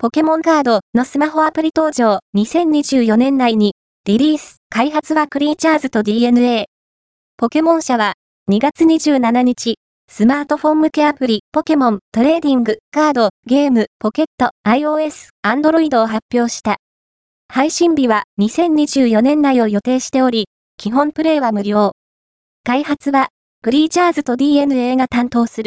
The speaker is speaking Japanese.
ポケモンカードのスマホアプリ登場2024年内にリリース、開発はクリーチャーズと DeNA。ポケモン社は2月27日、スマートフォン向けアプリポケモントレーディングカードゲームポケット iOS、アンドロイドを発表した。配信日は2024年内を予定しており、基本プレイは無料。開発はクリーチャーズと DNA が担当する。